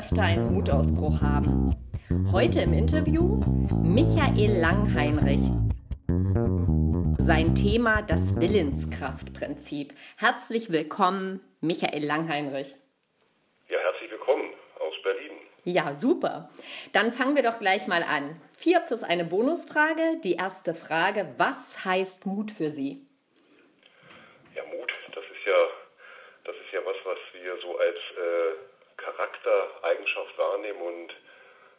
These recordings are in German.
öfter einen Mutausbruch haben. Heute im Interview Michael Langheinrich. Sein Thema das Willenskraftprinzip. Herzlich willkommen, Michael Langheinrich. Ja, herzlich willkommen aus Berlin. Ja, super. Dann fangen wir doch gleich mal an. Vier plus eine Bonusfrage. Die erste Frage, was heißt Mut für Sie? Ja, Mut, das ist ja, das ist ja was, was wir so als äh, Charaktereigenschaft wahrnehmen und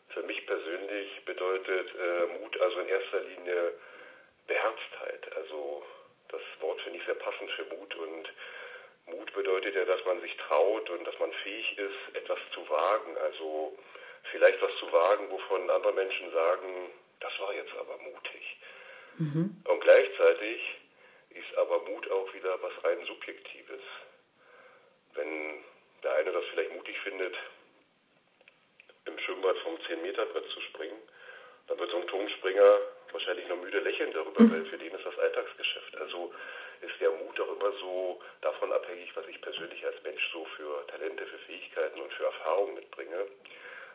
für mich persönlich bedeutet äh, Mut also in erster Linie Beherztheit. Also das Wort finde ich sehr passend für Mut und Mut bedeutet ja, dass man sich traut und dass man fähig ist, etwas zu wagen. Also vielleicht was zu wagen, wovon andere Menschen sagen, das war jetzt aber mutig. Mhm. Und gleichzeitig ist aber Mut auch wieder was rein Subjektives. Wenn der eine das vielleicht mutig findet, im Schwimmbad vom 10-Meter-Brett zu springen, dann wird so ein Turmspringer wahrscheinlich noch müde lächeln darüber, weil für den ist das Alltagsgeschäft. Also ist der Mut auch immer so davon abhängig, was ich persönlich als Mensch so für Talente, für Fähigkeiten und für Erfahrungen mitbringe.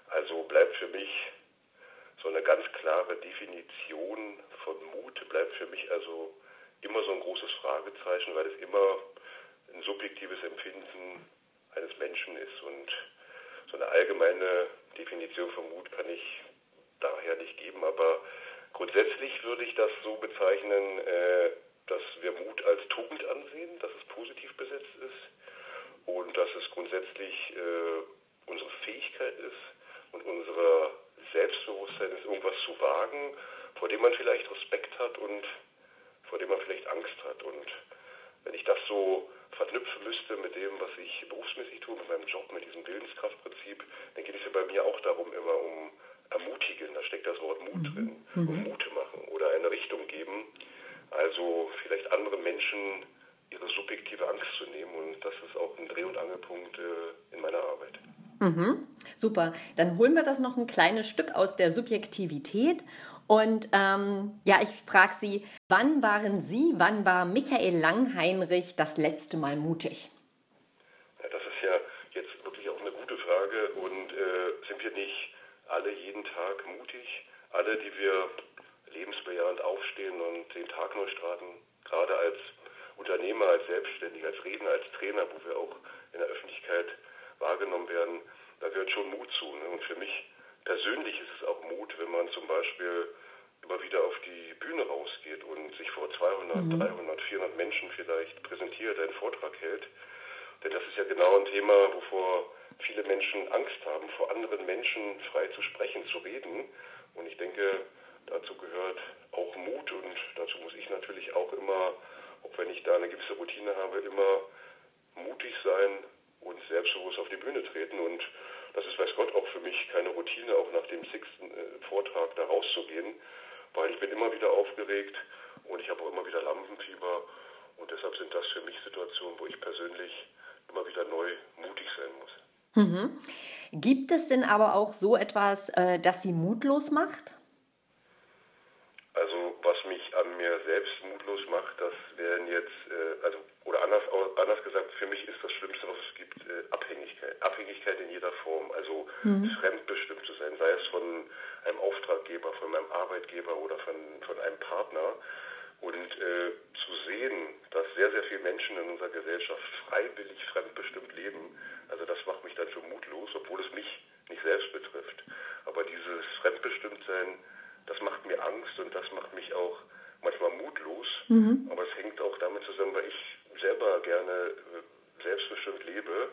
Also bleibt für mich so eine ganz klare Definition von Mut, bleibt für mich also immer so ein großes Fragezeichen, weil es immer ein subjektives Empfinden eines Menschen ist. Und so eine allgemeine Definition von Mut kann ich daher nicht geben, aber grundsätzlich würde ich das so bezeichnen, äh, dass wir Mut als Tugend ansehen, dass es positiv besetzt ist und dass es grundsätzlich äh, unsere Fähigkeit ist und unser Selbstbewusstsein ist, irgendwas zu wagen, vor dem man vielleicht Respekt hat und vor dem man vielleicht Angst hat. Und wenn ich das so verknüpfen müsste mit dem, was ich berufsmäßig tue, mit meinem Job, mit diesem Willenskraftprinzip, dann geht es ja bei mir auch darum, immer um ermutigen, da steckt das Wort Mut mhm. drin, mhm. um Mut machen oder eine Richtung geben. Also vielleicht andere Menschen ihre subjektive Angst zu nehmen und das ist auch ein Dreh- und Angelpunkt äh, in meiner Arbeit. Mhm, super. Dann holen wir das noch ein kleines Stück aus der Subjektivität. Und ähm, ja, ich frage Sie, wann waren Sie, wann war Michael Langheinrich das letzte Mal mutig? Ja, das ist ja eine gute Frage. Und äh, sind wir nicht alle jeden Tag mutig? Alle, die wir lebensbejahend aufstehen und den Tag neu starten, gerade als Unternehmer, als Selbstständiger, als Redner, als Trainer, wo wir auch in der Öffentlichkeit wahrgenommen werden, da gehört schon Mut zu. Ne? Und für mich persönlich ist es auch Mut, wenn man zum Beispiel immer wieder auf die Bühne rausgeht und sich vor 200, mhm. 300, 400 Menschen vielleicht präsentiert, einen Vortrag hält. Denn das ist ja genau ein Thema, wovor viele Menschen Angst haben, vor anderen Menschen frei zu sprechen, zu reden. Und ich denke, dazu gehört auch Mut und dazu muss ich natürlich auch immer, auch wenn ich da eine gewisse Routine habe, immer mutig sein und selbstbewusst auf die Bühne treten. Und das ist, weiß Gott, auch für mich keine Routine, auch nach dem sechsten äh, Vortrag da rauszugehen, weil ich bin immer wieder aufgeregt und ich habe auch immer wieder Lampenfieber. Und deshalb sind das für mich Situationen, wo ich persönlich immer wieder neu mutig sein muss. Mhm. Gibt es denn aber auch so etwas, äh, das Sie mutlos macht? Also was mich an mir selbst mutlos macht, das wären jetzt, äh, also oder anders, anders gesagt, für mich ist das Schlimmste, was es gibt, äh, Abhängigkeit. Abhängigkeit in jeder Form, also mhm. fremdbestimmt zu sein, sei es von einem Auftraggeber, von meinem Arbeitgeber oder von, von einem Partner. Und äh, zu sehen, dass sehr, sehr viele Menschen in unserer Gesellschaft freiwillig fremdbestimmt leben, also das macht mich dann schon mutlos, obwohl es mich nicht selbst betrifft. Aber dieses Fremdbestimmtsein, das macht mir Angst und das macht mich auch manchmal mutlos. Mhm. Aber es hängt auch damit zusammen, weil ich selber gerne äh, selbstbestimmt lebe.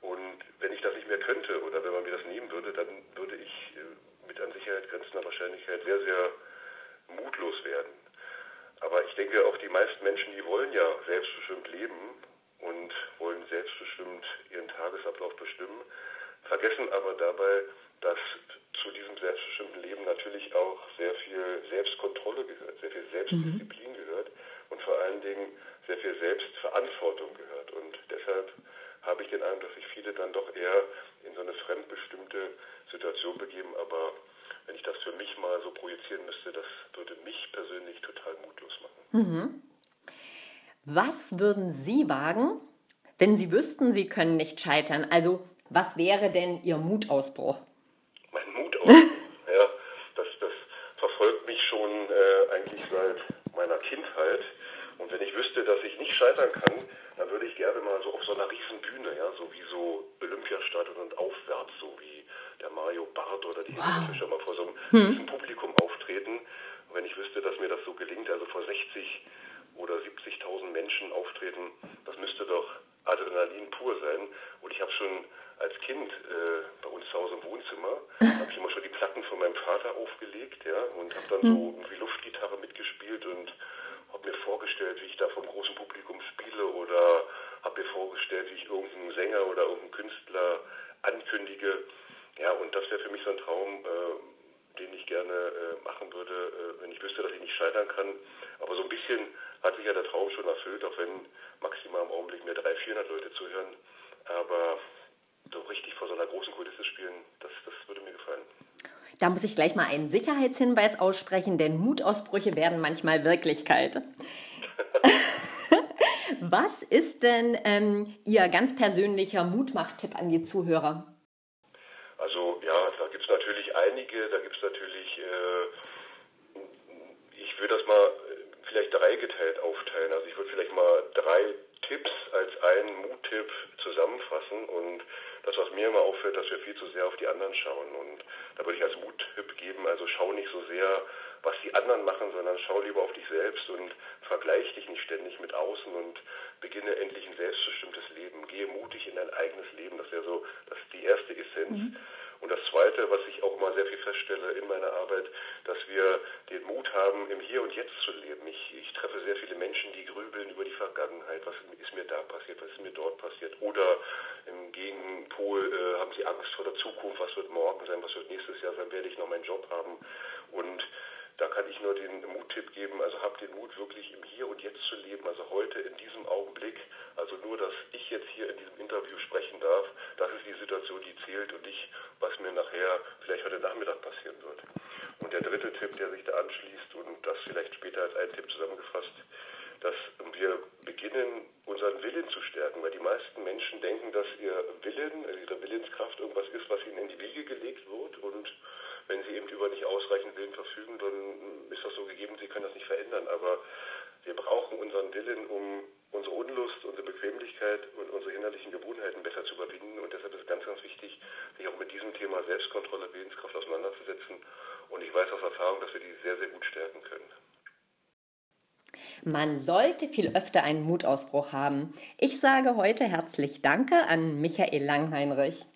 Und wenn ich das nicht mehr könnte oder wenn man mir das nehmen würde, dann würde ich äh, mit an Sicherheit grenzender Wahrscheinlichkeit sehr, sehr mutlos werden. Aber ich denke, auch die meisten Menschen, die wollen ja selbstbestimmt leben und wollen selbstbestimmt ihren Tagesablauf bestimmen, vergessen aber dabei, dass zu diesem selbstbestimmten Leben natürlich auch sehr viel Selbstkontrolle gehört, sehr viel Selbstdisziplin mhm. gehört und vor allen Dingen sehr viel Selbstverantwortung gehört. Und deshalb habe ich den Eindruck, dass sich viele dann doch eher in so eine fremdbestimmte Situation begeben. Aber wenn ich das für mich mal so projizieren müsste, das würde mich persönlich total mutlos machen. Mhm. Was würden Sie wagen, wenn Sie wüssten, Sie können nicht scheitern? Also Was wäre denn Ihr Mutausbruch? Mutausbruch? ja, das, das verfolgt mich schon äh, eigentlich seit meiner Kindheit. Und wenn ich wüsste, dass ich nicht scheitern kann, dann würde ich gerne mal so auf so einer riesen Bühne, ja, so wie so Olympiastadion und aufwärts, so wie der Mario Barth oder die wow. Fischer mal vor so einem hm. Publikum auftreten. Und wenn ich wüsste, dass mir das so gelingt, also vor 60 oder 70.000 Menschen auftreten, das müsste doch Adrenalin pur sein. Und ich habe schon als Kind äh, bei uns zu Hause im Wohnzimmer, habe ich immer schon die Platten von meinem Vater aufgelegt, ja, und habe dann hm. so irgendwie Luftgitarre mitgespielt und habe mir vorgestellt, wie ich da vom großen Publikum spiele oder habe mir vorgestellt, wie ich irgendeinen Sänger oder irgendeinen Künstler ankündige. Ja, und das wäre für mich so ein Traum, äh, den ich gerne äh, machen würde, äh, wenn ich wüsste, dass ich nicht scheitern kann. Aber so ein bisschen hat sich ja der Traum schon erfüllt, auch wenn maximal im Augenblick mir 300, 400 Leute zuhören. Aber so richtig vor so einer großen Kulisse spielen, das, das würde mir gefallen. Da muss ich gleich mal einen Sicherheitshinweis aussprechen, denn Mutausbrüche werden manchmal Wirklichkeit. Was ist denn ähm, Ihr ganz persönlicher Mutmachtipp an die Zuhörer? Also ja, da gibt es natürlich einige, da gibt es natürlich, äh, ich würde das mal äh, vielleicht dreigeteilt aufteilen. Also ich würde vielleicht mal drei Tipps als einen Muttipp zusammenfassen und das, was mir immer auffällt, dass wir viel zu sehr auf die anderen schauen. Und da würde ich als Muttipp geben, also schau nicht so sehr, was die anderen machen, sondern schau lieber auf dich selbst und vergleich dich nicht ständig mit außen und beginne endlich ein selbstbestimmtes Leben. Gehe mutig in dein eigenes Leben. Das wäre so, das ist die erste Essenz. Mhm. Und das Zweite, was ich auch immer sehr viel feststelle in meiner Arbeit, dass wir den Mut haben, im Hier und Jetzt zu leben. Ich, ich treffe sehr viele Menschen, die grübeln über die Vergangenheit. Was ist mir da passiert? Was ist mir dort Gegenpol äh, haben sie Angst vor der Zukunft. Was wird morgen sein? Was wird nächstes Jahr sein? Werde ich noch meinen Job haben? Und da kann ich nur den Muttipp geben, also habt den Mut wirklich im Hier und Jetzt zu leben, also heute in diesem Augenblick, also nur, dass ich jetzt hier in diesem Interview sprechen darf, das ist die Situation, die zählt und nicht, was mir nachher vielleicht heute Nachmittag passieren wird. Und der dritte Tipp, der sich da anschließt und das vielleicht später als einen Tipp zusammengefasst, dass wir beginnen, unseren Willen zu stärken, weil die meisten Menschen denken, dass ihr Willen, ihre Irgendwas ist, was ihnen in die Wiege gelegt wird und wenn sie eben über nicht ausreichend Willen verfügen, dann ist das so gegeben, sie können das nicht verändern. Aber wir brauchen unseren Willen, um unsere Unlust, unsere Bequemlichkeit und unsere innerlichen Gewohnheiten besser zu überwinden. Und deshalb ist es ganz, ganz wichtig, sich auch mit diesem Thema Selbstkontrolle, Willenskraft auseinanderzusetzen. Und ich weiß aus Erfahrung, dass wir die sehr, sehr gut stärken können. Man sollte viel öfter einen Mutausbruch haben. Ich sage heute herzlich Danke an Michael Langheinrich.